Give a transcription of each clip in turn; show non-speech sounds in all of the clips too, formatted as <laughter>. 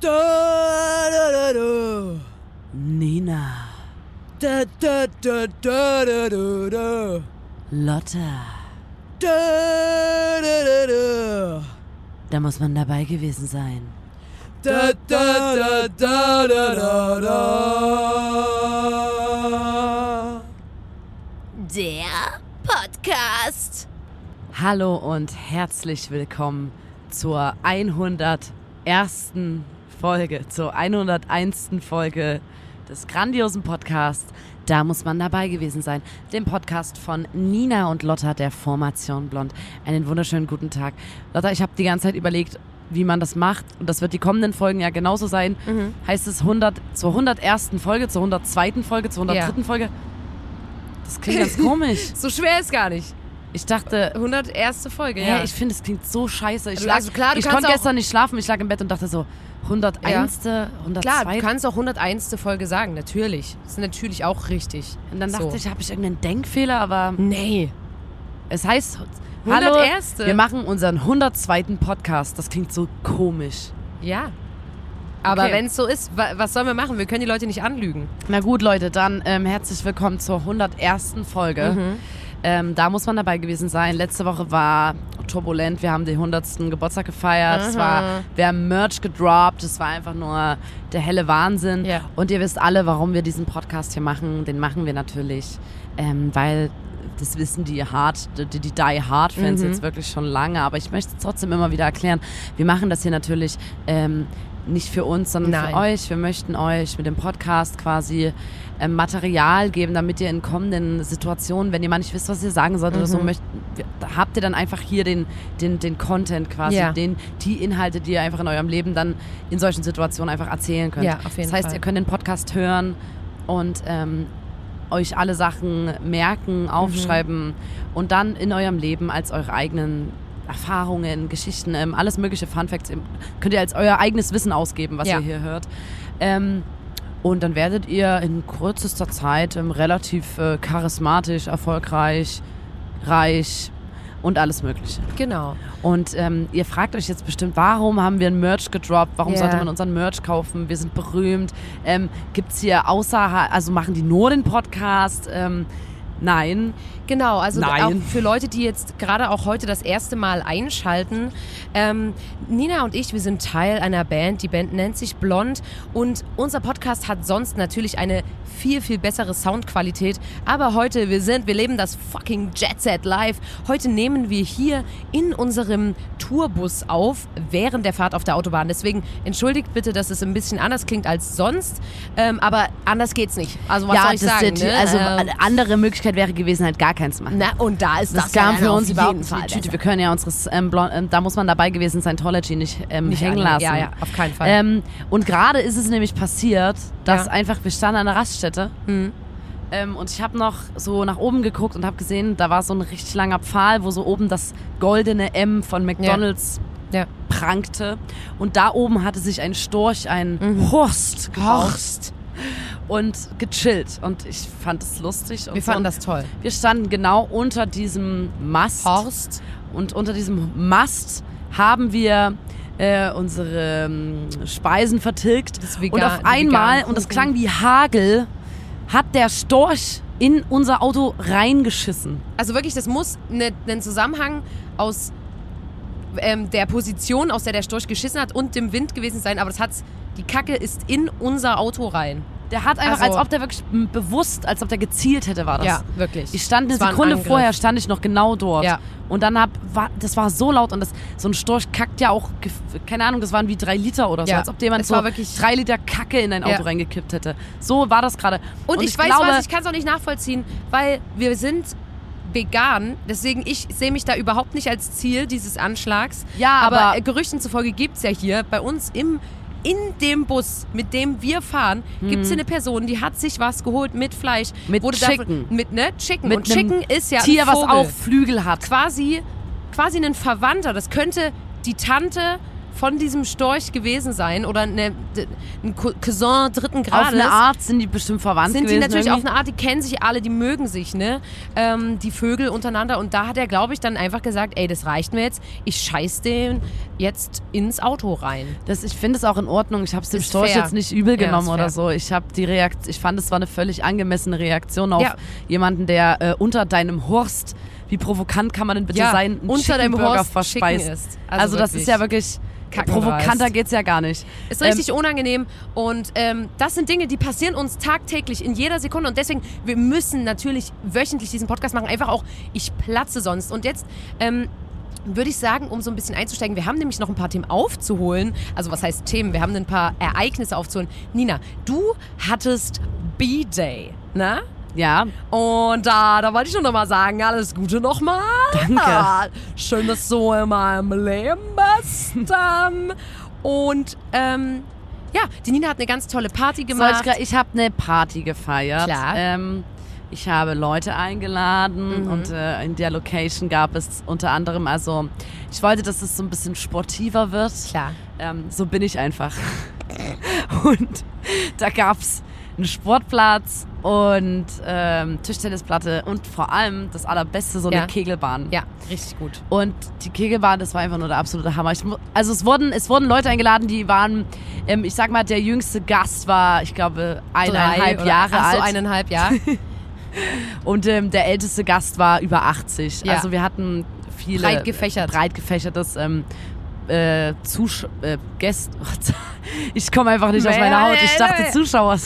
Da, da, da. Nina, Da, da, da, da, da, da, da. Lotta. Da, da, da, da. Da muss man dabei gewesen sein. Da, da, da, da, da, da, da. Der Podcast. Hallo und herzlich willkommen zur 101. Folge, zur 101. Folge des grandiosen Podcasts. Da muss man dabei gewesen sein. Dem Podcast von Nina und Lotta der Formation Blond. Einen wunderschönen guten Tag. Lotta, ich habe die ganze Zeit überlegt, wie man das macht. Und das wird die kommenden Folgen ja genauso sein. Heißt es 100, zur 101. Folge, zur 102. Folge, zur 103. Ja. Folge? Das klingt ganz komisch. <laughs> So schwer ist gar nicht. Ich dachte, 101. Folge, ja. ja. ich finde, es klingt so scheiße. Ich, Also, lag, also klar, du ich konnte gestern nicht schlafen. Ich lag im Bett und dachte so, 101. 102. Klar, du kannst auch 101. Folge sagen, natürlich. Das ist natürlich auch richtig. und dann dachte so. ich, habe ich irgendeinen Denkfehler, aber Nee. es heißt, hallo, 101.. wir machen unseren 102. Podcast. Das klingt so komisch. Ja. Aber Okay. wenn es so ist, wa was sollen wir machen? Wir können die Leute nicht anlügen. Na gut, Leute, dann ähm, herzlich willkommen zur 101. Folge. Mhm. Ähm, da muss man dabei gewesen sein. Letzte Woche war turbulent. Wir haben den 100. Geburtstag gefeiert. Es war, wir haben Merch gedroppt. Es war einfach nur der helle Wahnsinn. Ja. Und ihr wisst alle, warum wir diesen Podcast hier machen. Den machen wir natürlich, ähm, weil das wissen die Hard, die, die Die Hard Fans Mhm. jetzt wirklich schon lange. Aber ich möchte es trotzdem immer wieder erklären. Wir machen das hier natürlich ähm, nicht für uns, sondern Nein. für euch. Wir möchten euch mit dem Podcast quasi ähm, Material geben, damit ihr in kommenden Situationen, wenn ihr mal nicht wisst, was ihr sagen sollt oder so, Mhm. möcht, habt ihr dann einfach hier den, den, den Content quasi, Ja. den, die Inhalte, die ihr einfach in eurem Leben dann in solchen Situationen einfach erzählen könnt. Ja, auf jeden das heißt, Fall. ihr könnt den Podcast hören und ähm, euch alle Sachen merken, aufschreiben und dann in eurem Leben als eure eigenen Erfahrungen, Geschichten, ähm, alles mögliche Fun Facts könnt ihr als euer eigenes Wissen ausgeben, was Ja. ihr hier hört. Ähm, und dann werdet ihr in kürzester Zeit ähm, relativ äh, charismatisch, erfolgreich, reich und alles Mögliche. Genau. Und ähm, ihr fragt euch jetzt bestimmt, warum haben wir ein Merch gedroppt? Warum Ja. sollte man unseren Merch kaufen? Wir sind berühmt. Ähm, Gibt es hier außer, also machen die nur den Podcast? Ähm, nein. Genau, also Nein. auch für Leute, die jetzt gerade auch heute das erste Mal einschalten. Ähm, Nina und ich, wir sind Teil einer Band. Die Band nennt sich Blond und unser Podcast hat sonst natürlich eine viel, viel bessere Soundqualität. Aber heute, wir sind, wir leben das fucking Jet Set live. Heute nehmen wir hier in unserem Tourbus auf, während der Fahrt auf der Autobahn. Deswegen entschuldigt bitte, dass es ein bisschen anders klingt als sonst. Ähm, aber anders geht's nicht. Also was ja, soll ich das sagen? ne? also Ähm, andere Möglichkeit wäre gewesen, halt gar keins machen. na, und da ist das, Das, kam ja für uns überhaupt nicht Fall Tüte. besser. Wir können ja unseres, ähm, Blond, ähm, da muss man dabei gewesen sein, Scientology nicht, ähm, Nicht hängen lassen. Ja, ja, auf keinen Fall. Ähm, und gerade ist es nämlich passiert, dass Ja. einfach, wir standen an einer Raststätte Mhm. ähm, und ich habe noch so nach oben geguckt und habe gesehen, da war so ein richtig langer Pfahl, wo so oben das goldene M von McDonalds Ja. prangte. Und da oben hatte sich ein Storch, ein Mhm. Horst, gehorst und gechillt. Und ich fand es lustig. Und Wir so. fanden das toll. Wir standen genau unter diesem Mast. Horst. Und unter diesem Mast haben wir äh, unsere ähm, Speisen vertilgt. Das und auf einmal, und das klang wie Hagel, hat der Storch in unser Auto reingeschissen. Also wirklich, das muss ne, ein Zusammenhang aus ähm, der Position, aus der der Storch geschissen hat und dem Wind gewesen sein. Aber das hat's, die Kacke ist in unser Auto rein. Der hat einfach, Also- als ob der wirklich bewusst, als ob der gezielt hätte, war das. Ja, wirklich. Ich stand eine ein Sekunde Angriff. vorher, stand ich noch genau dort. Ja. Und dann hab, war, das war so laut und das, so ein Storch kackt ja auch, keine Ahnung, das waren wie drei Liter oder so, Ja. als ob jemand Es so war wirklich- drei Liter Kacke in ein Auto Ja. reingekippt hätte. So war das gerade. Und, ich, weiß glaube, was, ich kann es auch nicht nachvollziehen, weil wir sind vegan, deswegen ich sehe mich da überhaupt nicht als Ziel dieses Anschlags. Ja, aber, aber- Gerüchten zufolge gibt es ja hier bei uns im in dem Bus, mit dem wir fahren, gibt es eine Person, die hat sich was geholt mit Fleisch. Hm. Mit Chicken. Davon, mit ne Chicken. mit Und Chicken ist ja Tier, ein was auch Flügel hat. quasi, quasi ein Verwandter. Das könnte die Tante von diesem Storch gewesen sein oder eine, ein Cou- Cousin dritten Auf Grades. eine Art sind die bestimmt verwandt sind die gewesen. natürlich auf irgendwie. eine Art, die kennen sich alle, die mögen sich, ne? Ähm, die Vögel untereinander. Und da hat er, glaube ich, dann einfach gesagt, ey, das reicht mir jetzt. Ich scheiß den jetzt ins Auto rein. Das, ich finde es auch in Ordnung. Ich habe es dem Ist Storch fair. jetzt nicht übel Ja, genommen ist oder so. Ich habe die Reakt ich fand es war eine völlig angemessene Reaktion auf Ja. jemanden, der äh, unter deinem Horst, wie provokant kann man denn bitte sein, einen unter deinem Chickenburger Horst verspeist. Ist. Also, das ist ja wirklich Kackenreist. provokanter geht's ja gar nicht. Ist richtig unangenehm und ähm, das sind Dinge, die passieren uns tagtäglich in jeder Sekunde und deswegen, wir müssen natürlich wöchentlich diesen Podcast machen, einfach auch, ich platze sonst. Und jetzt ähm, würde ich sagen, um so ein bisschen einzusteigen, wir haben nämlich noch ein paar Themen aufzuholen. Also was heißt Themen? Wir haben ein paar Ereignisse aufzuholen. Nina, du hattest B-Day, ne? Ja, Und da, da wollte ich schon nochmal sagen, alles Gute nochmal. Danke. Schön, dass du so in meinem Leben bist. Und ähm, ja, die Nina hat eine ganz tolle Party ich, gemacht. gra- ich habe eine Party gefeiert. Klar. Ähm, ich habe Leute eingeladen Mhm. und äh, in der Location gab es unter anderem, also ich wollte, dass es so ein bisschen sportiver wird. Klar. Ähm, so bin ich einfach. <laughs> Und da gab es einen Sportplatz und ähm, Tischtennisplatte und vor allem das Allerbeste, so Ja. eine Kegelbahn. Ja, richtig gut. Und die Kegelbahn, das war einfach nur der absolute Hammer. Ich, also es wurden, es wurden Leute eingeladen, die waren, ähm, ich sag mal, der jüngste Gast war, ich glaube, eineinhalb Drei oder- Jahre so, alt. eineinhalb, ja. <laughs> Und ähm, der älteste Gast war über 80. Ja. Also wir hatten viele Breit gefächert. breit gefächertes ähm, äh, Zusch äh, Gäste. <laughs> Ich komme einfach nicht aus meiner Haut. Ich dachte Zuschauer.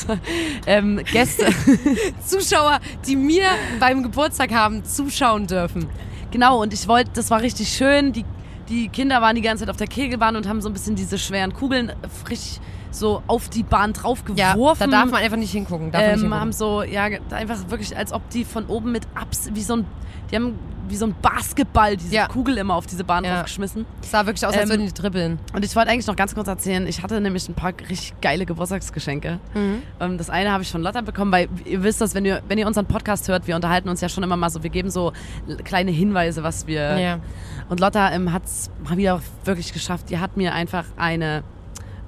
ähm, Gäste. <laughs> Zuschauer, die mir beim Geburtstag haben zuschauen dürfen. Genau, und ich wollte, das war richtig schön. Die, die Kinder waren die ganze Zeit auf der Kegelbahn und haben so ein bisschen diese schweren Kugeln frisch so auf die Bahn drauf Ja, geworfen. da darf man einfach nicht hingucken. Darf man nicht ähm, hingucken. haben so, ja, einfach wirklich, als ob die von oben mit Abs, wie so ein, die haben wie so ein Basketball diese Ja. Kugel immer auf diese Bahn Ja. draufgeschmissen. Es sah wirklich aus, als ähm, würden die dribbeln. Und ich wollte eigentlich noch ganz kurz erzählen, ich hatte nämlich ein paar richtig geile Geburtstagsgeschenke. Mhm. Ähm, das eine habe ich von Lotta bekommen, weil ihr wisst das, wenn ihr, wenn ihr unseren Podcast hört, wir unterhalten uns ja schon immer mal so, wir geben so kleine Hinweise, was wir... Ja. Und Lotta ähm, hat es mal wieder wirklich geschafft. Die hat mir einfach eine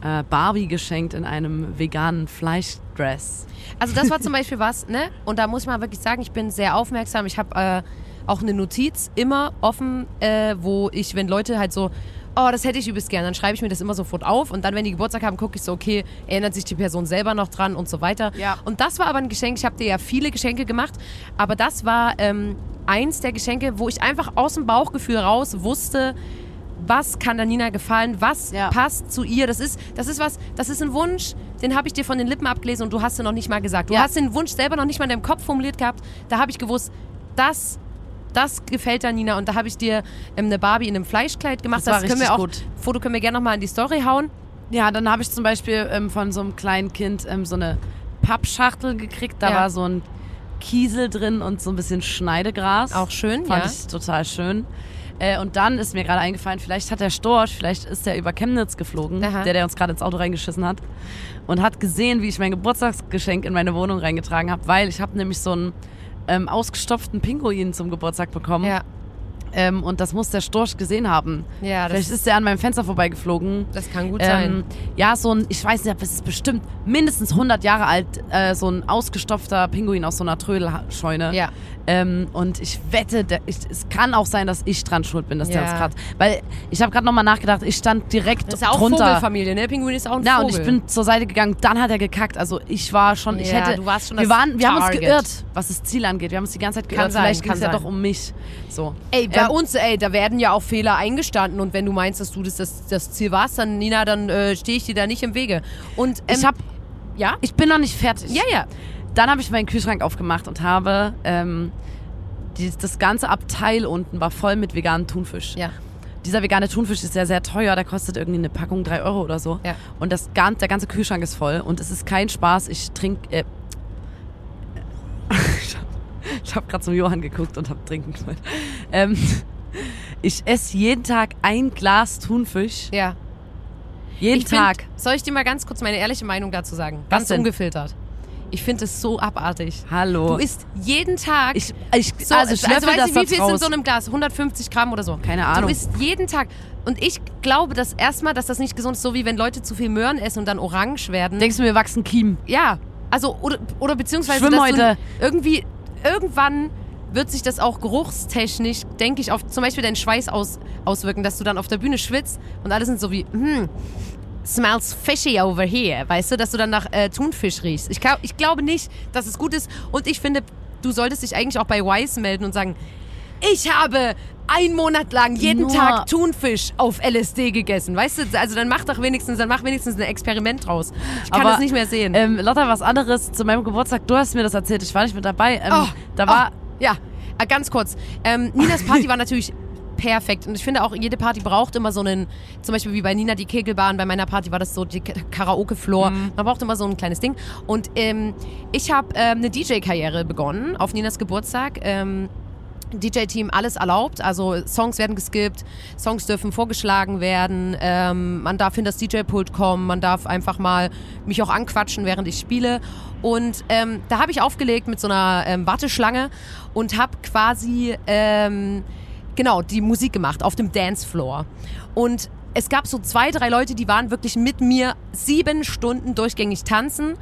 äh, Barbie geschenkt in einem veganen Fleischdress. Also das war zum Beispiel was, ne? Und da muss ich mal wirklich sagen, ich bin sehr aufmerksam. Ich habe äh, auch eine Notiz immer offen, äh, wo ich, wenn Leute halt so, oh, das hätte ich übelst gern, dann schreibe ich mir das immer sofort auf und dann, wenn die Geburtstag haben, gucke ich so, okay, erinnert sich die Person selber noch dran und so weiter. Ja. Und das war aber ein Geschenk, ich habe dir ja viele Geschenke gemacht, aber das war ähm, eins der Geschenke, wo ich einfach aus dem Bauchgefühl raus wusste, was kann der Nina gefallen, was Ja. passt zu ihr. Das ist, das ist was, das ist ein Wunsch, den habe ich dir von den Lippen abgelesen und du hast ihn noch nicht mal gesagt. Du Ja. hast den Wunsch selber noch nicht mal in deinem Kopf formuliert gehabt. Da habe ich gewusst, das, das gefällt der Nina und da habe ich dir ähm, eine Barbie in einem Fleischkleid gemacht. Das war können richtig wir auch, gut. Foto können wir gerne nochmal in die Story hauen. Ja, dann habe ich zum Beispiel ähm, von so einem kleinen Kind ähm, so eine Pappschachtel gekriegt. Da Ja. war so ein Kiesel drin und so ein bisschen Schneidegras. Auch schön, Fand ja. ich total schön. Äh, und dann ist mir gerade eingefallen, vielleicht hat der Storch, vielleicht ist der über Chemnitz geflogen, Aha. der, der uns gerade ins Auto reingeschissen hat. Und hat gesehen, wie ich mein Geburtstagsgeschenk in meine Wohnung reingetragen habe, weil ich habe nämlich so einen ähm, ausgestopften Pinguin zum Geburtstag bekommen. Ja, Ähm, und das muss der Storch gesehen haben. ja das, vielleicht ist der an meinem Fenster vorbeigeflogen. das kann gut sein. Ähm, ja, so ein, ich weiß nicht, es ist bestimmt mindestens 100 Jahre alt, äh, so ein ausgestopfter Pinguin aus so einer Trödelscheune. Ja. Ähm, und ich wette, der, ich, es kann auch sein, dass ich dran schuld bin, dass der Ja. uns gerade. Weil ich habe gerade nochmal nachgedacht, ich stand direkt Das ist ja auch drunter. Vogelfamilie, ne? Pinguin ist auch ein Ja, Vogel. und ich bin zur Seite gegangen, dann hat er gekackt. Also ich war schon, ich Ja, hätte. du warst schon wir das waren, wir haben uns geirrt, was das Ziel angeht. Wir haben uns die ganze Zeit geirrt. Kann Vielleicht ging es ja doch um mich. So. Ey, bei Ähm, uns, ey, da werden ja auch Fehler eingestanden und wenn du meinst, dass du das, das, das Ziel warst, dann Nina, dann äh, stehe ich dir da nicht im Wege. Und ähm, ich habe, ja, ich bin noch nicht fertig. ja, ja, Dann habe ich meinen Kühlschrank aufgemacht und habe ähm, die, das ganze Abteil unten war voll mit veganem Thunfisch. ja, Dieser vegane Thunfisch ist ja sehr teuer, der kostet irgendwie eine Packung 3 Euro oder so. Ja. Und das, der ganze Kühlschrank ist voll und es ist kein Spaß. Ich trinke. Äh, <laughs> ich habe hab gerade zum Johann geguckt und habe trinken gemeint. Ähm, ich esse jeden Tag ein Glas Thunfisch. ja. Jeden Ich find- Tag. soll ich dir mal ganz kurz meine ehrliche Meinung dazu sagen? Ganz denn? ungefiltert. Ich finde es so abartig. Hallo. Du isst jeden Tag. ich, ich, so, also ich also weiß das nicht, wie viel ist in so einem Glas? 150 Gramm oder so. Keine Ahnung. Du isst jeden Tag. Und ich glaube, dass erstmal, dass das nicht gesund ist, so wie wenn Leute zu viel Möhren essen und dann orange werden. Denkst du mir, wachsen Kiemen? ja, also oder, oder beziehungsweise dass Schwimmhäute. du irgendwie irgendwann wird sich das auch geruchstechnisch, denke ich, auf zum Beispiel deinen Schweiß aus, auswirken, dass du dann auf der Bühne schwitzt und alle sind so wie, hm, smells fishy over here, weißt du, dass du dann nach äh, Thunfisch riechst. Ich, glaub, ich glaube nicht, dass es gut ist und ich finde, du solltest dich eigentlich auch bei Wise melden und sagen, ich habe einen Monat lang jeden Nur- Tag Thunfisch auf LSD gegessen, weißt du, also dann mach doch wenigstens, dann mach wenigstens ein Experiment draus. Ich kann Aber, das nicht mehr sehen. Ähm, Lotta, was anderes zu meinem Geburtstag. Du hast mir das erzählt, ich war nicht mit dabei. Ähm, Oh, da war. oh, ja, äh, ganz kurz. Ähm, Ninas <laughs> Party war natürlich perfekt und ich finde auch, jede Party braucht immer so einen, zum Beispiel wie bei Nina die Kegelbahn, bei meiner Party war das so die Ka- Karaoke-Floor. Mhm. Man braucht immer so ein kleines Ding. Und ähm, ich habe ähm, eine DJ-Karriere begonnen auf Ninas Geburtstag. Ähm, DJ-Team alles erlaubt, also Songs werden geskippt, Songs dürfen vorgeschlagen werden, ähm, man darf in das DJ-Pult kommen, man darf einfach mal mich auch anquatschen, während ich spiele. Und ähm, da habe ich aufgelegt mit so einer ähm, Warteschlange und habe quasi ähm, genau die Musik gemacht auf dem Dancefloor. Und es gab so zwei, drei Leute, die waren wirklich mit mir sieben Stunden durchgängig tanzen.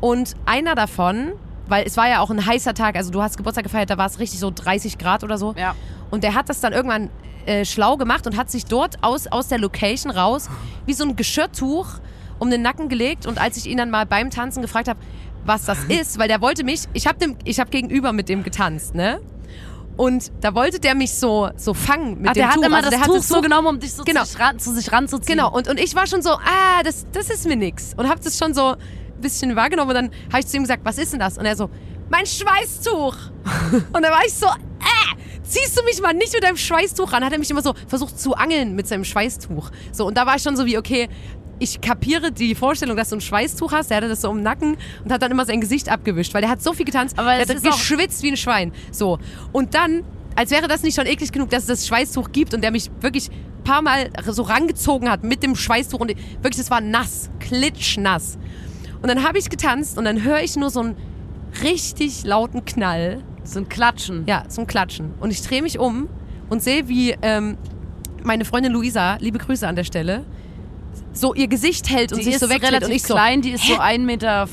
Und einer davon, weil es war ja auch ein heißer Tag, also du hast Geburtstag gefeiert, da war es richtig so 30 Grad oder so. Ja. Und der hat das dann irgendwann äh, schlau gemacht und hat sich dort aus, aus der Location raus wie so ein Geschirrtuch um den Nacken gelegt. Und als ich ihn dann mal beim Tanzen gefragt habe, was das <laughs> ist, weil der wollte mich, ich habe hab gegenüber mit dem getanzt, ne? Und da wollte der mich so, so fangen mit Ach, dem der hat Tuch. immer Also das der hat Tuch so genommen, um dich so Genau. zu, sich ran, zu sich ranzuziehen. Genau, und, und ich war schon so, ah, das, das ist mir nix. Und hab das schon so ein bisschen wahrgenommen. Und dann habe ich zu ihm gesagt, was ist denn das? Und er so, mein Schweißtuch. <laughs> und dann war ich so, äh, ziehst du mich mal nicht mit deinem Schweißtuch ran? Hat er mich immer so versucht zu angeln mit seinem Schweißtuch. So, und da war ich schon so wie, okay, ich kapiere die Vorstellung, dass du ein Schweißtuch hast. Der hatte das so im Nacken und hat dann immer sein Gesicht abgewischt, weil der hat so viel getanzt. Aber der es hat geschwitzt wie ein Schwein. So. Und dann, als wäre das nicht schon eklig genug, dass es das Schweißtuch gibt und der mich wirklich ein paar Mal so rangezogen hat mit dem Schweißtuch und wirklich, das war nass, klitschnass. Und dann habe ich getanzt und dann höre ich nur so einen richtig lauten Knall. So ein Klatschen. Ja, so ein Klatschen. Und ich drehe mich um und sehe, wie ähm, meine Freundin Luisa, liebe Grüße an der Stelle, so ihr Gesicht hält und Die sich ist so wegdreht relativ und ich so, klein, die ist so 1,60 Meter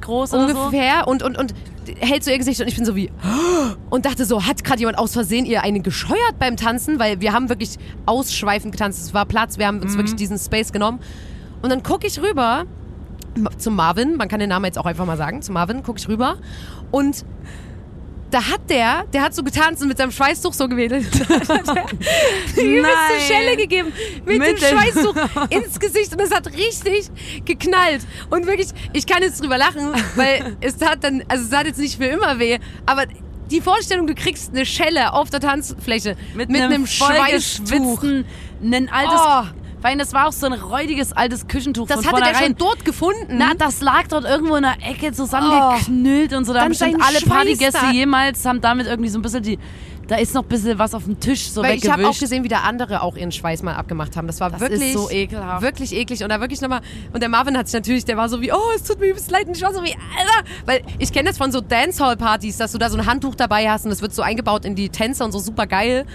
groß oder so. ungefähr und, und, und hält so ihr Gesicht und ich bin so wie und dachte so, hat gerade jemand aus Versehen ihr einen gescheuert beim Tanzen, weil wir haben wirklich ausschweifend getanzt, es war Platz, wir haben uns wirklich diesen Space genommen. Und dann gucke ich rüber zu Marvin, man kann den Namen jetzt auch einfach mal sagen, zu Marvin gucke ich rüber und da hat der, der hat so getanzt und mit seinem Schweißtuch so gewedelt. <laughs> die übelste. Schelle gegeben mit, Mit dem Schweißtuch <laughs> ins Gesicht und es hat richtig geknallt. Und wirklich, ich kann jetzt drüber lachen, weil es hat dann, also es hat jetzt nicht für immer weh, aber die Vorstellung, du kriegst eine Schelle auf der Tanzfläche mit, einem Schweißtuch. vollgeschwitzten, ein altes, Oh. Weil das war auch so ein räudiges altes Küchentuch Das hatte der schon dort gefunden. Na, das lag dort irgendwo in der Ecke zusammengeknüllt und so. Da Dann haben bestimmt alle Schweiß Partygäste da. jemals haben damit irgendwie so ein bisschen die. Da ist noch ein bisschen was auf dem Tisch so Weil ich habe auch weggewischt. gesehen, wie da andere auch ihren Schweiß mal abgemacht haben. Das war Das wirklich so ekelhaft. Wirklich eklig. Und da wirklich nochmal. Und der Marvin hat sich natürlich, der war so wie, oh, es tut mir übelst leid. Und ich war so wie, Alter. Weil ich kenne das von so Dancehall-Partys, dass du da so ein Handtuch dabei hast und das wird so eingebaut in die Tänze und so super geil.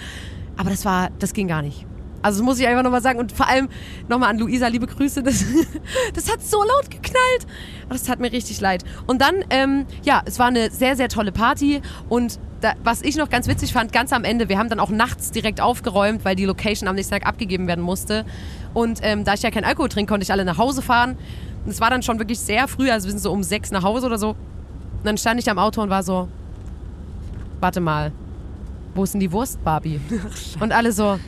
Aber das war, das ging gar nicht. Also das muss ich einfach nochmal sagen. Und vor allem nochmal an Luisa, liebe Grüße. Das, <laughs> das hat so laut geknallt. Das tat mir richtig leid. Und dann, ähm, ja, es war eine sehr, sehr tolle Party. Und da, was ich noch ganz witzig fand, ganz am Ende, wir haben dann auch nachts direkt aufgeräumt, weil die Location am nächsten Tag abgegeben werden musste. Und ähm, da ich ja keinen Alkohol trinke, konnte ich alle nach Hause fahren. Und es war dann schon wirklich sehr früh, also wir sind so um sechs nach Hause oder so. Und dann stand ich am Auto und war so, warte mal, wo ist denn die Wurst, Barbie? <laughs> Und alle so,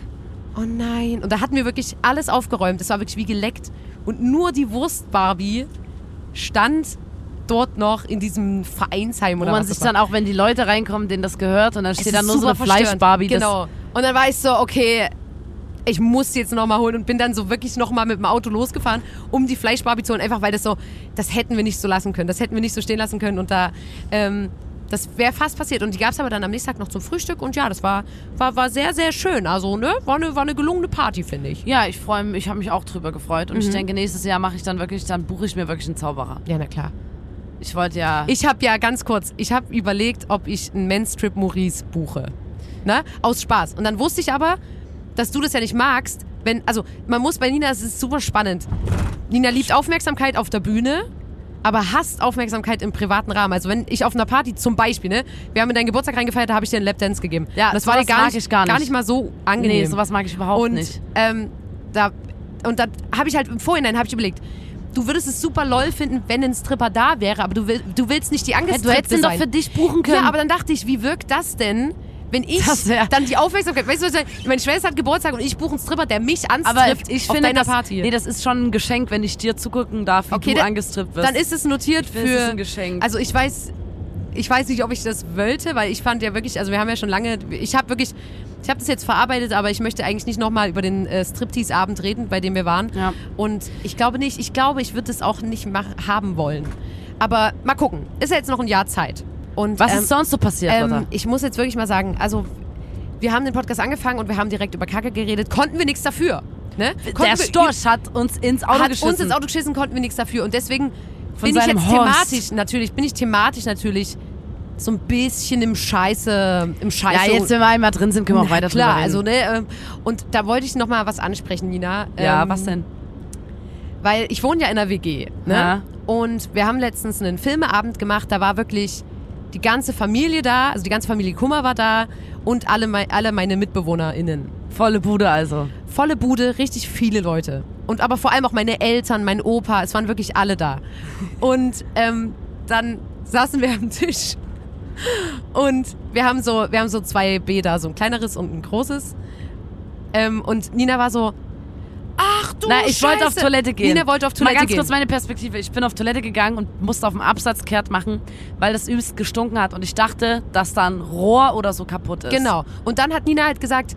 oh nein. Und da hatten wir wirklich alles aufgeräumt. Es war wirklich wie geleckt. Und nur die Wurst, Barbie, stand dort noch in diesem Vereinsheim wo oder man was sich dann auch, wenn die Leute reinkommen, denen das gehört und dann steht dann nur so eine. Fleischbarbie. Genau. Und dann war ich so, okay, ich muss jetzt nochmal holen und bin dann so wirklich nochmal mit dem Auto losgefahren, um die Fleischbarbie zu holen. Einfach weil das so, das hätten wir nicht so lassen können. Das hätten wir nicht so stehen lassen können. Und da, ähm, das wäre fast passiert. Und die gab es aber dann am nächsten Tag noch zum Frühstück. Und ja, das war, war, war sehr, sehr schön. Also, ne, war eine, war eine gelungene Party, finde ich. Ja, ich freue mich, ich habe mich auch drüber gefreut Mhm. und ich denke, nächstes Jahr mache ich dann wirklich, dann buche ich mir wirklich einen Zauberer. Ja, na klar. Ich wollte ja. Ich habe ja ganz kurz, ich habe überlegt, ob ich einen Menstrip Maurice buche. Ne? Aus Spaß. Und dann wusste ich aber, dass du das ja nicht magst. Wenn, also man muss bei Nina, es ist super spannend. Nina liebt Aufmerksamkeit auf der Bühne, aber hasst Aufmerksamkeit im privaten Rahmen. Also wenn ich auf einer Party zum Beispiel, ne, wir haben in deinen Geburtstag reingefeiert, da habe ich dir einen Lapdance gegeben. Ja, Und das war dir gar nicht, ich gar nicht. mal so angenehm. nee, sowas mag ich überhaupt und, nicht. Ähm, da, und da habe ich halt im Vorhinein habe ich überlegt, du würdest es super lol finden, wenn ein Stripper da wäre, aber du, will, du willst nicht die angestrippte du hättest ihn doch sein. für dich buchen können. Ja, aber dann dachte ich, wie wirkt das denn, wenn ich Das dann die Aufmerksamkeit, weißt du, was ich meine? Schwester hat Geburtstag und ich buche einen Stripper, der mich Aber anstrippt ich auf finde, deiner das, Party. nee, das ist schon ein Geschenk, wenn ich dir zugucken darf, wie Okay, du da- angestrippt wirst. dann ist es notiert für es ist ein Geschenk. Also ich weiß, ich weiß nicht, ob ich das wollte, weil ich fand ja wirklich, also wir haben ja schon lange, ich habe wirklich, ich habe das jetzt verarbeitet, aber ich möchte eigentlich nicht nochmal über den äh, Striptease-Abend reden, bei dem wir waren. Ja. Und ich glaube nicht, ich glaube, ich würde es auch nicht haben wollen. Aber mal gucken. Ist ja jetzt noch ein Jahr Zeit. Und, Was ähm, ist sonst so passiert, ähm, ich muss jetzt wirklich mal sagen, also wir haben den Podcast angefangen und wir haben direkt über Kacke geredet, konnten wir nichts dafür. Ne? Konnten Der wir- Storch hat uns ins Auto hat geschissen. uns ins Auto geschissen, konnten wir nichts dafür. Und deswegen Von bin ich jetzt Horst. thematisch natürlich, bin ich thematisch natürlich so ein bisschen im Scheiße, im Scheiße. ja, jetzt, wenn wir einmal drin sind, können wir auch weiter klar, drüber also reden. ne, ähm, und da wollte ich noch mal was ansprechen, Nina. ja, Ähm, was denn? Weil ich wohne ja in einer WG, ne? Ja. Und wir haben letztens einen Filmeabend gemacht, da war wirklich die ganze Familie da, also die ganze Familie Kummer war da und alle, alle meine MitbewohnerInnen. Volle Bude also. Volle Bude, richtig viele Leute. Und aber vor allem auch meine Eltern, mein Opa, es waren wirklich alle da. Und ähm, dann saßen wir am Tisch und wir haben so, wir haben so zwei Bäder, so ein kleineres und ein großes. Ähm, und Nina war so, ach du Na, ich wollte auf Scheiße. Toilette gehen. Nina wollte auf Mal Toilette ganz gehen. kurz meine Perspektive. Ich bin auf Toilette gegangen und musste auf dem Absatz kehrt machen, weil das übelst gestunken hat und ich dachte, dass da ein Rohr oder so kaputt ist. Genau. Und dann hat Nina halt gesagt,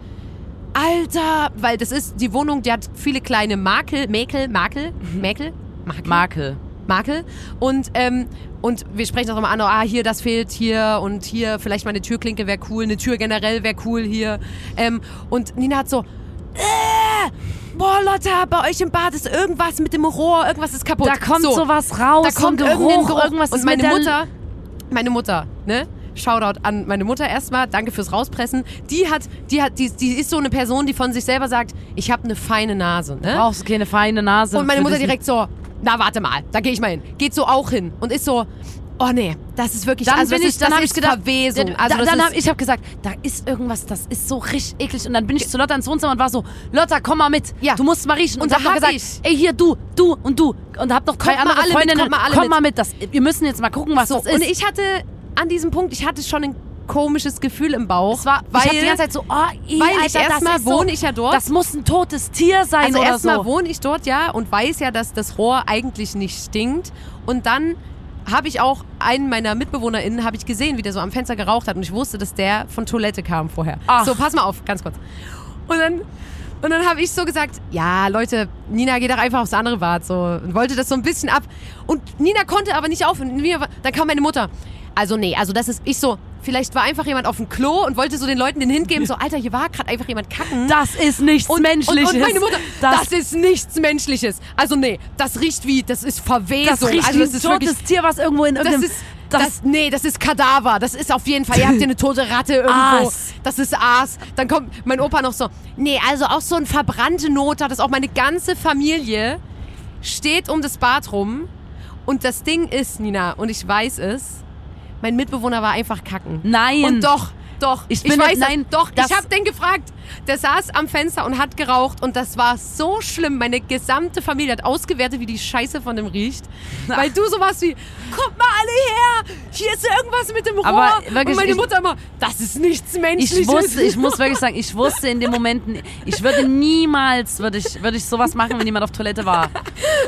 Alter, weil das ist die Wohnung, die hat viele kleine Makel, Mäkel, Makel, Mäkel, Makel, Makel. Makel. Und, ähm, und wir sprechen auch immer an, ah, hier, das fehlt hier und hier, vielleicht mal eine Türklinke wäre cool, eine Tür generell wäre cool hier. Ähm, und Nina hat so, äh, boah, Leute, bei euch im Bad ist irgendwas mit dem Rohr, irgendwas ist kaputt. Da kommt so, sowas raus, da kommt irgendein Geruch, irgendwas und meine Mutter, meine Mutter, ne? Shoutout an meine Mutter erstmal, danke fürs Rauspressen. Die hat, die hat, die, die ist so eine Person, die von sich selber sagt, ich habe eine feine Nase, ne? Brauchst du keine feine Nase. Und meine Mutter direkt so, na warte mal, da gehe ich mal hin. Geht so auch hin und ist so, oh nee, das ist wirklich, Dann also bin das ich, ist, dann das habe ist ich gedacht, Verwesung. dann, Also das dann habe ich habe gesagt, da ist irgendwas, das ist so richtig eklig. Und dann bin ich zu Lotta ins Wohnzimmer und war so, Lotta, komm mal mit. Ja. Du musst mal riechen. Und, Und hab da hab gesagt, ey hier du, du und du und hab noch drei Kommt andere Freundinnen. kommt mal alle komm mit. mal mit. Das, wir müssen jetzt mal gucken, was so, das ist. und ich hatte an diesem Punkt, ich hatte schon ein komisches Gefühl im Bauch. es war, weil, ich hab die ganze Zeit so, oh, ey, weil Alter, ich erstmal wohne so, ich ja dort. Das muss ein totes Tier sein Also oder erstmal so. wohne ich dort, ja, und weiß ja, dass das Rohr eigentlich nicht stinkt. Und dann habe ich auch einen meiner MitbewohnerInnen habe ich gesehen, wie der so am Fenster geraucht hat. Und ich wusste, dass der von Toilette kam vorher. Ach. So, pass mal auf, ganz kurz. Und dann, und dann habe ich so gesagt, ja, Leute, Nina geht doch einfach aufs andere Bad. So, und wollte das so ein bisschen ab. Und Nina konnte aber nicht aufhören. Nina Dann kam meine Mutter. Also nee, also das ist, ich so, vielleicht war einfach jemand auf dem Klo und wollte so den Leuten den Hint geben, so, Alter, hier war gerade einfach jemand kacken. Das ist nichts Menschliches. Und, und meine Mutter, das, das, ist nichts Menschliches. Also nee, das riecht wie, das ist Verwesung. das riecht also wie das ein ist totes wirklich, Tier, was irgendwo in das irgendeinem... ist, das, nee, das ist Kadaver. Das ist auf jeden Fall, ihr habt hier eine tote Ratte <clears throat> irgendwo. Aas. Das ist Aas. Dann kommt mein Opa noch so, nee, also auch so ein verbrannte Not hat das auch meine ganze Familie steht um das Bad rum. Und das Ding ist, Nina, und ich weiß es, mein Mitbewohner war einfach kacken. Nein. Und doch, doch. Ich Ich, bin- weiß nein. Doch, ich habe den gefragt. Der saß am Fenster und hat geraucht und das war so schlimm. Meine gesamte Familie hat ausgewertet, wie die Scheiße von dem riecht. Weil du sowas wie, kommt mal alle her, hier ist irgendwas mit dem Rohr. Aber wirklich, und meine ich- Mutter immer, das ist nichts Menschliches. Ich wusste, ich muss wirklich sagen, ich wusste in dem Moment, ich würde niemals, würde ich, würde ich sowas machen, wenn jemand auf Toilette war.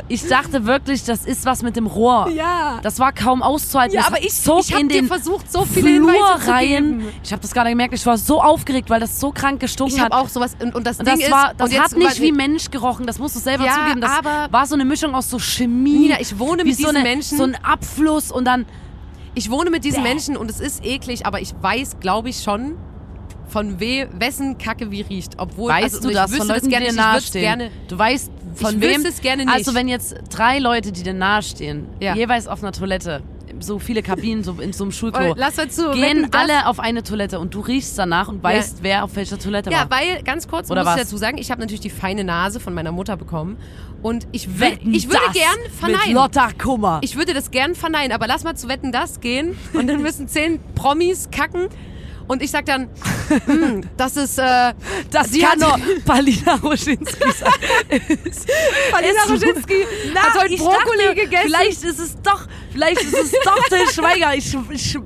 Ich dachte wirklich, das ist was mit dem Rohr. Ja. Das war kaum auszuhalten. Ja, Das aber ich, zog ich habe dir versucht, so viele Flur Hinweise rein. Ich habe das gerade gemerkt, ich war so aufgeregt, weil das so krank gestunken Ich hat. habe auch sowas, und, und das und Ding das ist, war, das und jetzt hat nicht wie Mensch gerochen, das musst du selber Ja, zugeben. Das aber- war so eine Mischung aus so Chemie. Nina, ich wohne wie mit so diesen eine, Menschen. So ein Abfluss und dann. Ich wohne mit diesen Bäh. Menschen und es ist eklig, aber ich weiß, glaube ich, schon, von we wessen Kacke wie riecht. Obwohl, Weißt also, du das von Leuten, das gerne, die dir nahestehen? gerne. du weißt, von ich wem. es gerne nicht. Also wenn jetzt drei Leute, die dir nahestehen, Ja. jeweils auf einer Toilette, so viele Kabinen so in so einem Schulklo. Lass mal zu, Gehen wetten, alle auf eine Toilette und du riechst danach und weißt, wer auf welcher Toilette Ja, war. weil, ganz kurz Oder muss ich was? dazu sagen, ich habe natürlich die feine Nase von meiner Mutter bekommen. Und ich, will, ich würde gern Mit verneinen. Lotta Kummer. Ich würde das gern verneinen, aber lass mal zu Wetten das gehen und dann müssen <laughs> zehn Promis kacken und ich sag dann, hm, das ist, äh, das kann nur Palina Roschinski <laughs> sein. Palina Roschinski hat heute ich Brokkoli dachte, gegessen. Vielleicht ist es doch, vielleicht ist es doch Till Schweiger. Ich, ich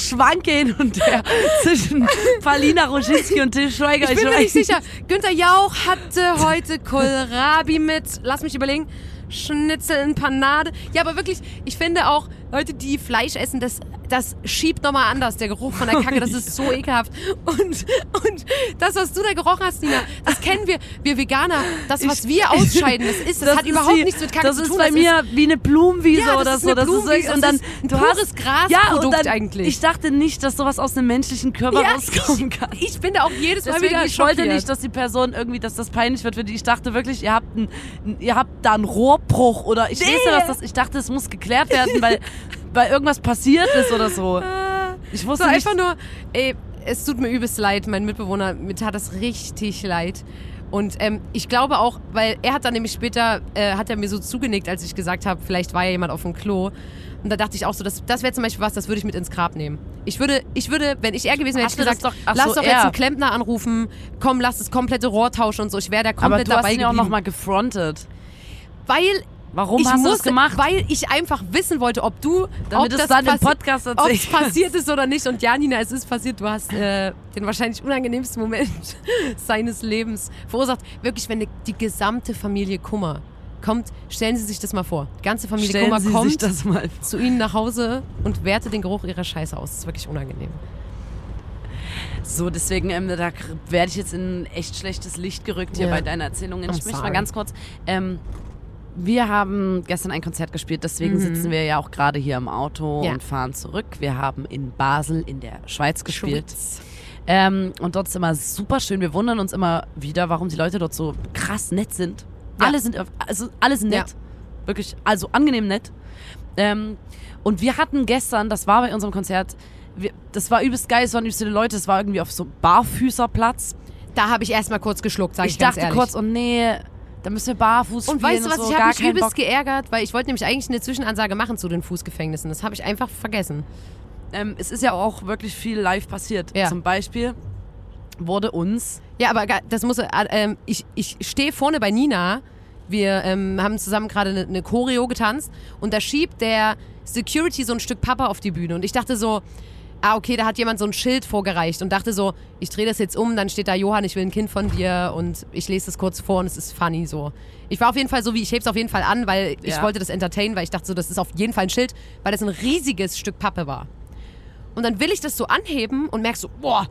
schwanke hin und her zwischen Palina Roschinski und Till Schweiger. Ich bin mir nicht sicher. Günther Jauch hatte heute Kohlrabi mit, lass mich überlegen, Schnitzel in Panade. Ja, aber wirklich, ich finde auch, Leute, die Fleisch essen, das, das schiebt nochmal anders, der Geruch von der Kacke. Das ist so <laughs> ekelhaft. Und, und das, was du da gerochen hast, Nina, das kennen wir, wir Veganer. Das, was Ich- wir <laughs> ausscheiden, das ist, das, hat ist überhaupt wie- nichts mit Kacke das zu tun. ist bei mir wie eine Blumenwiese Ja, das oder so. das ist, das und dann du pures hast, Grasprodukt ja, und dann, eigentlich. Ich dachte nicht, dass sowas aus einem menschlichen Körper Ja, rauskommen kann. ich bin da auch jedes Mal Deswegen, wieder ich wollte nicht, dass die Person irgendwie, dass das peinlich wird für die. Ich dachte wirklich, ihr habt, ein, ihr habt da einen Rohrbruch oder ich weiß ja, was das. Ich dachte, es muss geklärt werden, weil, <laughs> weil irgendwas passiert ist oder so. <laughs> Ich So wusste nicht. einfach nur, ey, es tut mir übelst leid, mein Mitbewohner, mir tat das richtig leid. Und ähm, ich glaube auch, weil er hat dann nämlich später, äh, hat er mir so zugenickt, als ich gesagt habe, vielleicht war ja jemand auf dem Klo. Und da dachte ich auch so, das, das wäre zum Beispiel was, das würde ich mit ins Grab nehmen. Ich würde, ich würde, wenn ich er gewesen wäre, hätte ich Hast du gesagt, doch- ach lass so, doch er. jetzt einen Klempner anrufen, komm, lass das komplette Rohr tauschen und so. Ich wäre da aber komplett du hast dabei ihn ja auch nochmal gefrontet. weil Warum ich hast du das gemacht? Weil ich einfach wissen wollte, ob du, Damit ob das dann im Podcast ob es passiert ist oder nicht. Und ja, Nina, es ist passiert. Du hast äh, den wahrscheinlich unangenehmsten Moment <laughs> seines Lebens verursacht. Wirklich, wenn die, gesamte Familie Kummer kommt, stellen Sie sich das mal vor. Die ganze Familie Stellen Kummer Sie sich kommt das mal zu Ihnen nach Hause und wertet den Geruch Ihrer Scheiße aus. Das ist wirklich unangenehm. So, deswegen, ähm, da werde ich jetzt in ein echt schlechtes Licht gerückt hier Ja. bei deiner Erzählung. Ich I'm möchte mal ganz kurz. Ähm, wir haben gestern ein Konzert gespielt, deswegen sitzen wir ja auch gerade hier im Auto Mhm. Ja. und fahren zurück. Wir haben in Basel in der Schweiz gespielt. Ähm, und dort ist immer super schön. Wir wundern uns immer wieder, warum die Leute dort so krass nett sind. Ja. Alle sind also alle sind Ja. nett. Wirklich, also angenehm nett. Ähm, und wir hatten gestern, das war bei unserem Konzert, wir, das war übelst geil, es waren übelst viele Leute, es war irgendwie auf so Barfüßerplatz. Da habe ich erstmal kurz geschluckt, sag ich, Ich ganz dachte ehrlich. kurz, oh nee, da müssen wir barfuß Und spielen weißt du was, so, ich habe mich übelst Bock. geärgert, weil ich wollte nämlich eigentlich eine Zwischenansage machen zu den Fußgefängnissen. Das habe ich einfach vergessen. Ähm, es ist ja auch wirklich viel live passiert. Ja. Zum Beispiel wurde uns Ja, aber das muss, äh, ähm, ich, ich stehe vorne bei Nina. Wir ähm, haben zusammen gerade eine, eine Choreo getanzt und da schiebt der Security so ein Stück Papa auf die Bühne und ich dachte so, ah okay, da hat jemand so ein Schild vorgereicht und dachte so, ich drehe das jetzt um, dann steht da Johann, ich will ein Kind von dir und ich lese das kurz vor und es ist funny so. Ich war auf jeden Fall so wie, ich heb's auf jeden Fall an, weil ich Ja. wollte das entertainen, weil ich dachte so, das ist auf jeden Fall ein Schild, weil das ein riesiges Stück Pappe war. Und dann will ich das so anheben und merk so, boah,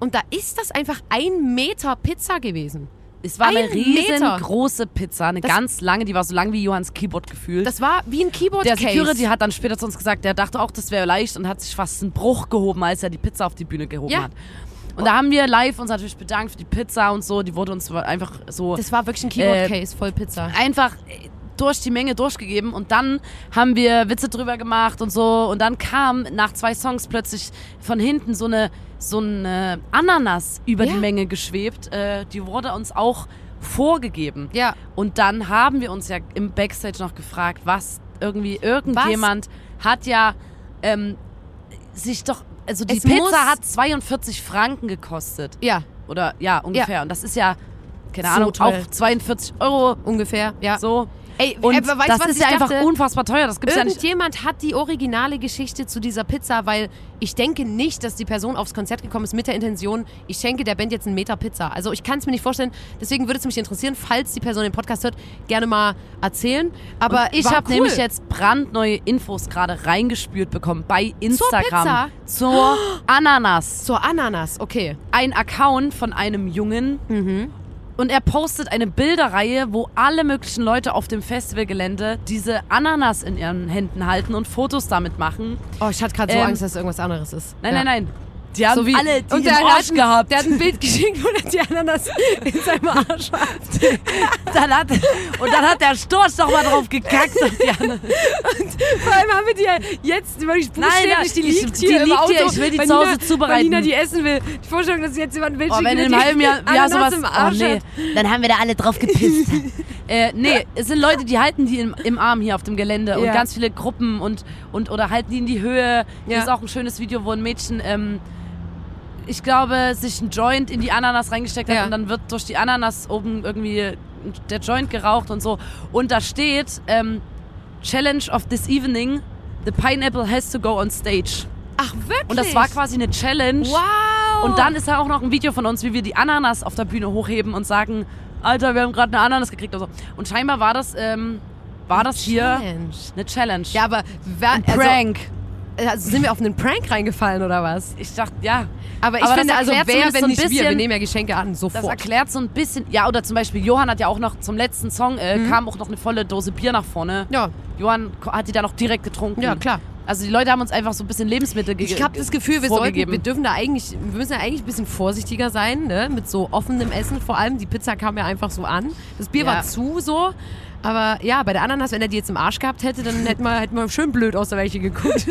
und da ist das einfach ein Meter Pizza gewesen. Es war eine Ein Meter. riesengroße Pizza, eine Das- ganz lange, die war so lang wie Johanns Keyboard gefühlt. Das war wie ein der Keyboard-Case. Security hat dann später zu uns gesagt, der dachte auch, das wäre leicht und hat sich fast einen Bruch gehoben, als er die Pizza auf die Bühne gehoben Ja. hat. Und da haben wir live uns natürlich bedankt für die Pizza und so. Die wurde uns einfach so Das war wirklich ein Keyboard-Case voll Pizza. einfach äh, durch die Menge durchgegeben und dann haben wir Witze drüber gemacht und so und dann kam nach zwei Songs plötzlich von hinten so eine so eine Ananas über Ja. die Menge geschwebt. Äh, die wurde uns auch vorgegeben. Ja. Und dann haben wir uns ja im Backstage noch gefragt, was irgendwie irgendjemand hat ja ähm, sich doch also die Es Pizza hat 42 Franken gekostet Ja, oder ja ungefähr und das ist ja keine So Ahnung teuer. auch 42 Euro ungefähr. Ja. so Ey, und aber weißt das was ist ich ja einfach dachte? unfassbar teuer. Das gibt's ja nicht. Irgendjemand hat die originale Geschichte zu dieser Pizza, weil ich denke nicht, dass die Person aufs Konzert gekommen ist mit der Intention, ich schenke der Band jetzt einen Meter Pizza. Also ich kann es mir nicht vorstellen. Deswegen würde es mich interessieren, falls die Person den Podcast hört, gerne mal erzählen. Aber Und ich habe cool. nämlich jetzt brandneue Infos gerade reingespült bekommen bei Instagram Pizza? zur <gasps> Ananas. zur Ananas. Okay. Ein Account von einem Jungen Mhm. Und er postet eine Bilderreihe, wo alle möglichen Leute auf dem Festivalgelände diese Ananas in ihren Händen halten und Fotos damit machen. Oh, ich hatte gerade so Ähm, Angst, dass es irgendwas anderes ist. Nein, ja. nein, nein. Die haben So wie- alle die und der Arsch ein- gehabt. Der hat ein Bild geschickt, wo er die Ananas in seinem Arsch hat. <laughs> dann hat, und dann hat der Storch doch mal drauf gekackt. sagt die Anne. Vor allem haben wir die ja jetzt wirklich buchstäblich, die ich- liegt die hier im liegt Auto. hier, ich will die zu Hause Nina, zubereiten. Weil Nina die essen will. Die Vorstellung, dass jetzt jemand ein Bild Oh, wenn der in die einem halben Jahr ja, Ananas sowas. im Oh, Arsch nee. hat. Dann haben wir da alle drauf gepisst. <laughs> äh, nee, es sind Leute, die halten die im, im Arm hier auf dem Gelände und Ja. ganz viele Gruppen und, und oder halten die in die Höhe. Hier Ja. ist auch ein schönes Video, wo ein Mädchen, ähm, ich glaube, sich ein Joint in die Ananas reingesteckt hat Ja. und dann wird durch die Ananas oben irgendwie der Joint geraucht und so. Und da steht, ähm, Challenge of this evening, the pineapple has to go on stage. Ach, wirklich? Und das war quasi eine Challenge. Wow. Und dann ist da auch noch ein Video von uns, wie wir die Ananas auf der Bühne hochheben und sagen, Alter, wir haben gerade eine Ananas gekriegt. oder so. Und scheinbar war das, ähm, war das hier Challenge. eine Challenge. Ja, aber wer, ein Prank. Also, also sind wir auf einen Prank reingefallen oder was? ich dachte, ja. Aber ich Aber das finde, also wer, wenn so nicht wir, wir bisschen- nehmen ja Geschenke an, Das sofort. erklärt so ein bisschen. Ja, oder zum Beispiel Johann hat ja auch noch zum letzten Song, äh, kam auch noch eine volle Dose Bier nach vorne. Ja, Johann hat die dann noch direkt getrunken. ja, klar. Also die Leute haben uns einfach so ein bisschen Lebensmittel gegeben. Ich habe das Gefühl, wir, sollten, wir dürfen da eigentlich, wir müssen ja eigentlich ein bisschen vorsichtiger sein, ne? mit so offenem Essen vor allem. Die Pizza kam ja einfach so an. Das Bier Ja. war zu so. Aber ja, bei der Ananas, wenn er die jetzt im Arsch gehabt hätte, dann hätten wir, hätten wir schön blöd aus der Weiche geguckt.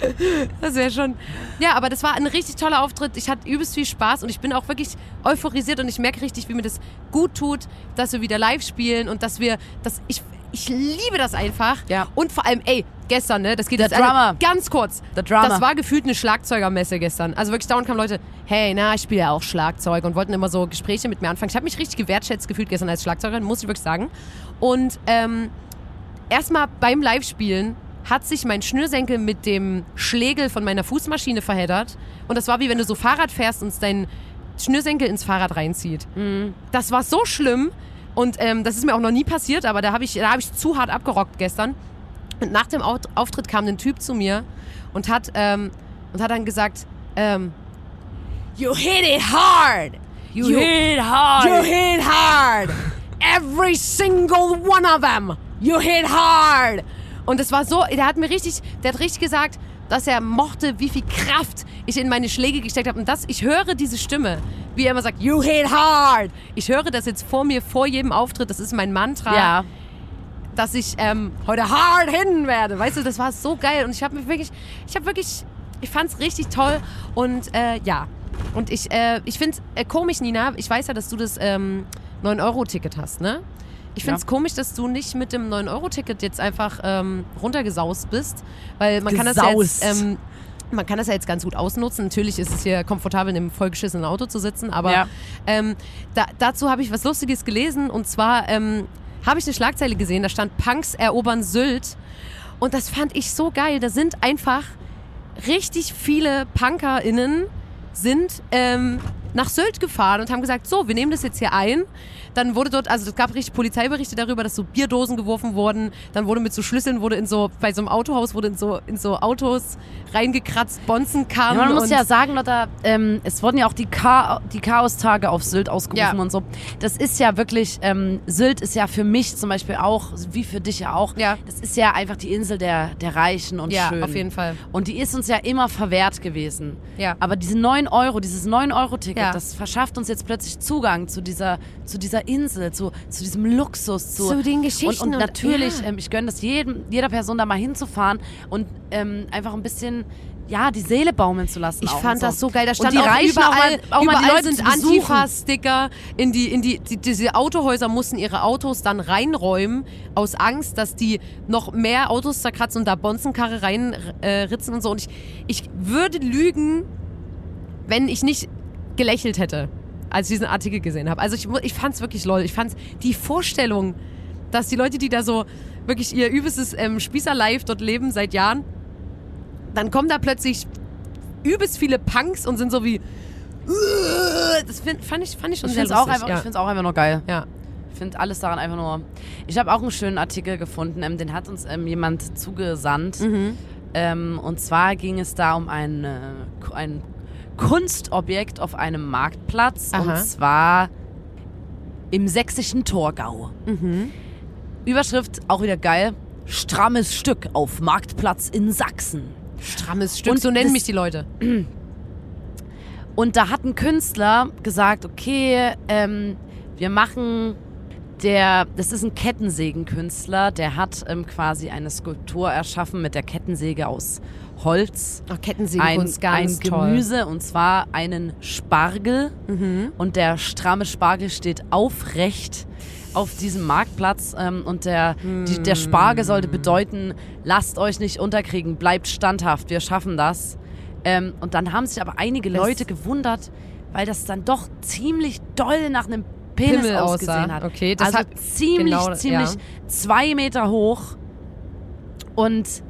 <laughs> das wäre schon. Ja, aber das war ein richtig toller Auftritt. Ich hatte übelst viel Spaß und ich bin auch wirklich euphorisiert und ich merke richtig, wie mir das gut tut, dass wir wieder live spielen und dass wir, dass ich, ich liebe das einfach. Ja. Und vor allem, ey, gestern, ne, das geht Der jetzt Drummer. ganz kurz. Der Drummer. Das war gefühlt eine Schlagzeugermesse gestern. Also wirklich dauernd kamen Leute, hey, na, ich spiele ja auch Schlagzeug und wollten immer so Gespräche mit mir anfangen. Ich habe mich richtig gewertschätzt gefühlt gestern als Schlagzeugerin, muss ich wirklich sagen. Und ähm, erstmal beim Live-Spielen hat sich mein Schnürsenkel mit dem Schlägel von meiner Fußmaschine verheddert. Und das war wie wenn du so Fahrrad fährst und dein Schnürsenkel ins Fahrrad reinzieht. Das war so schlimm. Und ähm, das ist mir auch noch nie passiert, aber da habe ich, da hab ich zu hart abgerockt gestern. Und nach dem Au- Auftritt kam ein Typ zu mir und hat, ähm, und hat dann gesagt, ähm, You hit it hard! You hit hard. You hit hard! Every single one of them! You hit hard! Und es war so, der hat mir richtig, der hat richtig gesagt, dass er mochte, wie viel Kraft ich in meine Schläge gesteckt habe. Und das, ich höre diese Stimme, wie er immer sagt, You hit hard! Ich höre das jetzt vor mir, vor jedem Auftritt, das ist mein Mantra Ja. dass ich ähm, heute hard hin werde. Weißt du, das war so geil und ich habe mich wirklich, ich habe wirklich, ich fand es richtig toll und äh, ja. Und ich, äh, ich finde äh, komisch, Nina, ich weiß ja, dass du das ähm, 9-Euro-Ticket hast, ne? Ich finde es Ja. komisch, dass du nicht mit dem 9-Euro-Ticket jetzt einfach ähm, runtergesaust bist, weil man kann das ja jetzt, Gesaust. ähm, man kann das ja jetzt ganz gut ausnutzen. Natürlich ist es hier komfortabel, in einem vollgeschissenen Auto zu sitzen, aber Ja. ähm, da, dazu habe ich was Lustiges gelesen und zwar ähm, habe ich eine Schlagzeile gesehen, da stand Punks erobern Sylt und das fand ich so geil. Da sind einfach richtig viele PunkerInnen sind ähm, nach Sylt gefahren und haben gesagt, so, wir nehmen das jetzt hier ein. Dann wurde dort, also es gab richtig Polizeiberichte darüber, dass so Bierdosen geworfen wurden. Dann wurde mit so Schlüsseln, wurde in so, bei so einem Autohaus wurde in so, in so Autos reingekratzt, Bonzen Ja, kamen. man muss ja sagen, Lotta, ähm, es wurden ja auch die, Cha die Chaostage auf Sylt ausgerufen Ja. und so. Das ist ja wirklich, ähm, Sylt ist ja für mich zum Beispiel auch, wie für dich ja auch, Ja. das ist ja einfach die Insel der, der Reichen und ja, Schönen. auf jeden Fall. Und die ist uns ja immer verwehrt gewesen. Ja. Aber diese 9 Euro, dieses 9-Euro-Ticket, Ja. das verschafft uns jetzt plötzlich Zugang zu dieser, zu dieser Insel, zu, zu diesem Luxus. Zu, Zu den und, Geschichten und und- natürlich, ja. ähm, ich gönne das jedem, jeder Person da mal hinzufahren und ähm, einfach ein bisschen, ja, die Seele baumeln zu lassen. Ich fand und so. das so geil. Da Und stand die auch Reichen überall, auch mal, auch mal überall die Leute sind. Antifa-Sticker. In die, in die, die, diese Autohäuser mussten ihre Autos dann reinräumen, aus Angst, dass die noch mehr Autos zerkratzen und da Bonzenkarre reinritzen äh, und so. Und ich, ich würde lügen, wenn ich nicht gelächelt hätte, als ich diesen Artikel gesehen habe. Also ich, ich fand es wirklich lol. Ich fand die Vorstellung, dass die Leute, die da so wirklich ihr übelstes ähm, Spießer-Life dort leben seit Jahren, dann kommen da plötzlich übelst viele Punks und sind so wie. Das find, fand, ich, fand ich schon Ich sehr finde es auch, lustig. einfach- ja. ich find's auch einfach nur geil. ja. Ich finde alles daran einfach nur. Ich habe auch einen schönen Artikel gefunden, ähm, den hat uns ähm, jemand zugesandt. Mhm. Ähm, und zwar ging es da um ein, äh, Ku- ein Kunstobjekt auf einem Marktplatz. Aha. Und zwar im sächsischen Torgau. Mhm. Überschrift auch wieder geil. Strammes Stück auf Marktplatz in Sachsen. Strammes Stück, Und so nennen mich die Leute. Und da hat ein Künstler gesagt, okay, ähm, wir machen der, das ist ein Kettensägenkünstler, der hat ähm, quasi eine Skulptur erschaffen mit der Kettensäge aus Holz. Ach, Ein, ein toll. Gemüse und zwar einen Spargel. Mhm. Und der stramme Spargel steht aufrecht auf diesem Marktplatz. Ähm, und der, die, der Spargel sollte bedeuten, lasst euch nicht unterkriegen, bleibt standhaft, wir schaffen das. Ähm, und dann haben sich aber einige Das- Leute gewundert, weil das dann doch ziemlich doll nach einem Penis Pimmel ausgesehen aussah. hat. Okay, das also hat ziemlich, genau- ziemlich ja. zwei Meter hoch. Und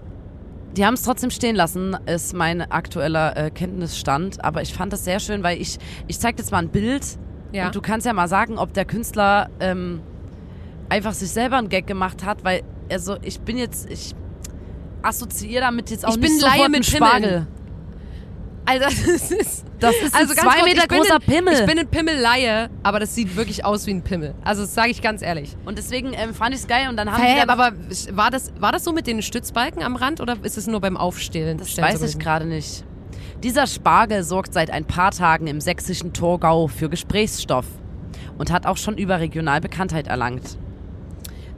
die haben es trotzdem stehen lassen, ist mein aktueller äh, Kenntnisstand. Aber ich fand das sehr schön, weil ich, ich zeig jetzt mal ein Bild Ja. und du kannst ja mal sagen, ob der Künstler ähm, einfach sich selber einen Gag gemacht hat, weil, also ich bin jetzt, ich assoziiere damit jetzt auch Ich nicht bin sofort Laie mit Spargel. Pimmeln. Also, das ist. Das ist ein Also ganz zwei kurz, Meter großer ein, Pimmel. Ich bin ein Pimmelleihe, aber das sieht wirklich aus wie ein Pimmel. Also, das sage ich ganz ehrlich. und deswegen ähm, fand ich es geil und dann haben Hey, die dann aber war das, war das so mit den Stützbalken am Rand oder ist es nur beim Aufstellen? Das weiß so ich gerade nicht. Dieser Spargel sorgt seit ein paar Tagen im sächsischen Torgau für Gesprächsstoff und hat auch schon überregional Bekanntheit erlangt.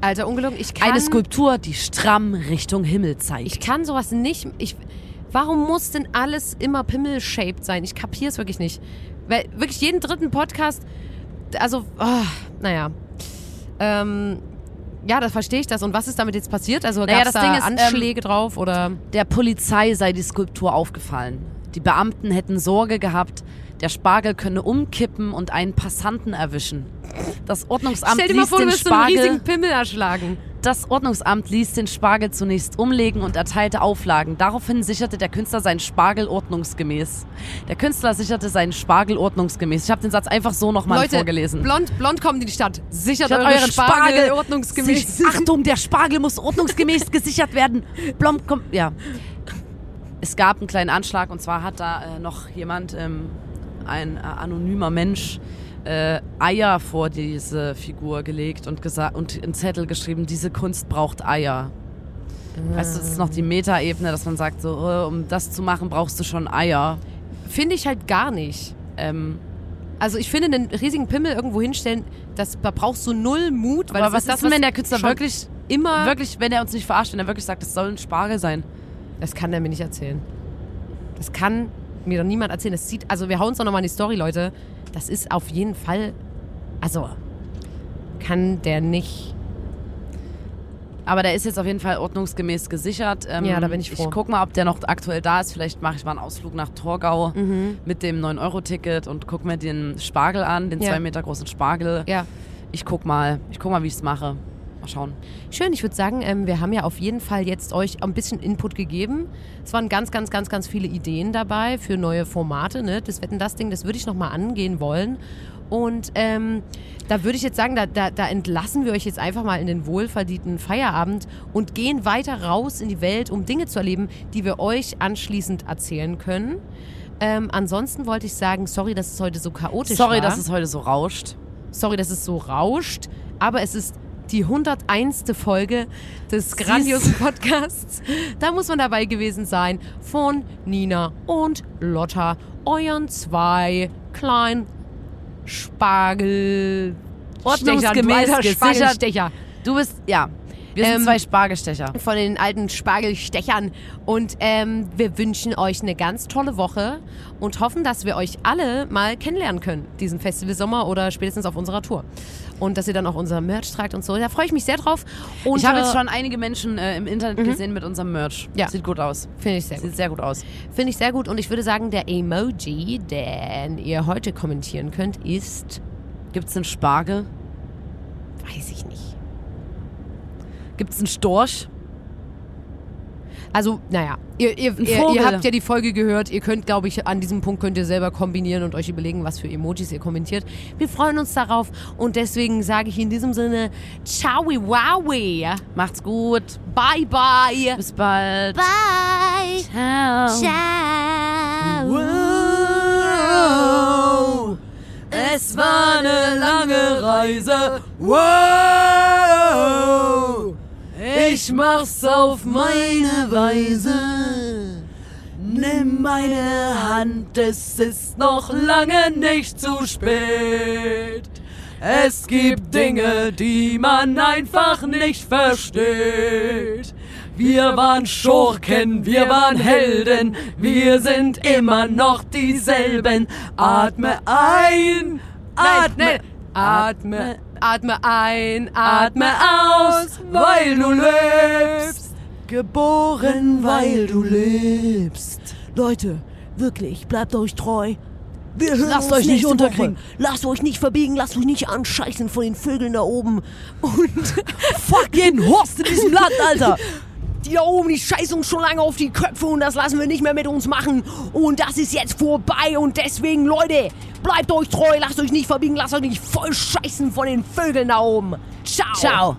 Alter, ungelogen, ich kann, Eine Skulptur, die stramm Richtung Himmel zeigt. ich kann sowas nicht. Ich, warum muss denn alles immer Pimmel-shaped sein? Ich kapiere es wirklich nicht. Weil wirklich jeden dritten Podcast, also, oh, naja. Ähm, ja, da verstehe ich das. Und was ist damit jetzt passiert? Also Naja, gab es das da Ding ist, ähm, Anschläge drauf oder? Der Polizei sei die Skulptur aufgefallen. Die Beamten hätten Sorge gehabt, der Spargel könne umkippen und einen Passanten erwischen. Das Ordnungsamt Stell dir mal vor, du den so einen Spargel riesigen Pimmel erschlagen. Das Ordnungsamt ließ den Spargel zunächst umlegen und erteilte Auflagen. Daraufhin sicherte der Künstler seinen Spargel ordnungsgemäß. Der Künstler sicherte seinen Spargel ordnungsgemäß. Ich habe den Satz einfach so nochmal Leute, vorgelesen. blond, blond kommt in die Stadt. Sichert Sichert euren Spargel, ordnungsgemäß. Sich- Achtung, der Spargel muss ordnungsgemäß <laughs> gesichert werden. Blom kommt. Ja. Es gab einen kleinen Anschlag und zwar hat da äh, noch jemand, ähm, ein äh, anonymer Mensch, äh, Eier vor diese Figur gelegt und, gesa- und einen Zettel geschrieben, diese Kunst braucht Eier. Weißt du, das ist noch die Metaebene, dass man sagt, so, äh, um das zu machen, brauchst du schon Eier. Finde ich halt gar nicht. Ähm, Also ich finde, einen riesigen Pimmel irgendwo hinstellen, das, da brauchst du null Mut. Weil aber das was ist ist denn, wenn der Künstler wirklich, immer... wirklich, wenn er uns nicht verarscht, wenn er wirklich sagt, das soll ein Spargel sein? Das kann der mir nicht erzählen. Das kann mir doch niemand erzählen. Das sieht, also wir hauen uns doch nochmal in die Story, Leute. Das ist auf jeden Fall, also kann der nicht. Aber der ist jetzt auf jeden Fall ordnungsgemäß gesichert. Ähm, Ja, da bin ich froh. Ich guck mal, ob der noch aktuell da ist. Vielleicht mache ich mal einen Ausflug nach Torgau Mhm. mit dem 9-Euro-Ticket und guck mir den Spargel an, den Ja. zwei Meter großen Spargel. Ja. Ich guck mal. Ich guck mal, wie ich es mache. Mal schauen. Schön, ich würde sagen, ähm, wir haben ja auf jeden Fall jetzt euch ein bisschen Input gegeben. Es waren ganz, ganz, ganz, ganz viele Ideen dabei für neue Formate. Ne? Das Wetten, das Ding, das würde ich nochmal angehen wollen. Und ähm, da würde ich jetzt sagen, da, da, da entlassen wir euch jetzt einfach mal in den wohlverdienten Feierabend und gehen weiter raus in die Welt, um Dinge zu erleben, die wir euch anschließend erzählen können. Ähm, ansonsten wollte ich sagen, sorry, dass es heute so chaotisch Sorry, war. dass es heute so rauscht. Sorry, dass es so rauscht, aber es ist die 101. Folge des grandiosen Podcasts. Da muss man dabei gewesen sein von Nina und Lotta, euren zwei kleinen Spargel... Ordnungsgemäß gesichert. Spargelstecher Du bist, ja. Wir sind Ähm, zwei Spargelstecher. von den alten Spargelstechern. Und ähm, wir wünschen euch eine ganz tolle Woche und hoffen, dass wir euch alle mal kennenlernen können, diesen Festival Sommer oder spätestens auf unserer Tour. Und dass ihr dann auch unser Merch tragt und so. Da freue ich mich sehr drauf. Und, Ich habe jetzt schon einige Menschen äh, im Internet gesehen mit unserem Merch. Ja. Sieht gut aus. Finde ich sehr gut. Sieht sehr gut aus. Finde ich sehr gut. Und ich würde sagen, der Emoji, den ihr heute kommentieren könnt, ist. Gibt's einen Spargel? Weiß ich nicht. Gibt's einen Storch? Also, naja, ihr, ihr, ihr, ihr habt ja die Folge gehört. Ihr könnt, glaube ich, an diesem Punkt könnt ihr selber kombinieren und euch überlegen, was für Emojis ihr kommentiert. Wir freuen uns darauf und deswegen sage ich in diesem Sinne, ciao, wowie, Macht's gut. bye, bye. Bis bald. Bye. Ciao. Wow, es war eine lange Reise. Wow, ich mach's auf meine Weise. Nimm meine Hand, es ist noch lange nicht zu spät. Es gibt Dinge, die man einfach nicht versteht. Wir waren Schurken, wir waren Helden, wir sind immer noch dieselben. Atme ein, atme, nein, atme, Atme ein, atme aus, weil du lebst. Geboren, weil du lebst. Leute, wirklich, bleibt euch treu. Wir hören Lasst uns euch nicht unterkriegen. Woche. Lasst euch nicht verbiegen, lasst euch nicht anscheißen von den Vögeln da oben. Und <laughs> Fuck jeden Horst in diesem Land, Alter. Die da oben, die scheißen uns schon lange auf die Köpfe und das lassen wir nicht mehr mit uns machen. Und das ist jetzt vorbei und deswegen, Leute, bleibt euch treu, lasst euch nicht verbiegen, lasst euch nicht voll scheißen von den Vögeln da oben. Ciao. Ciao.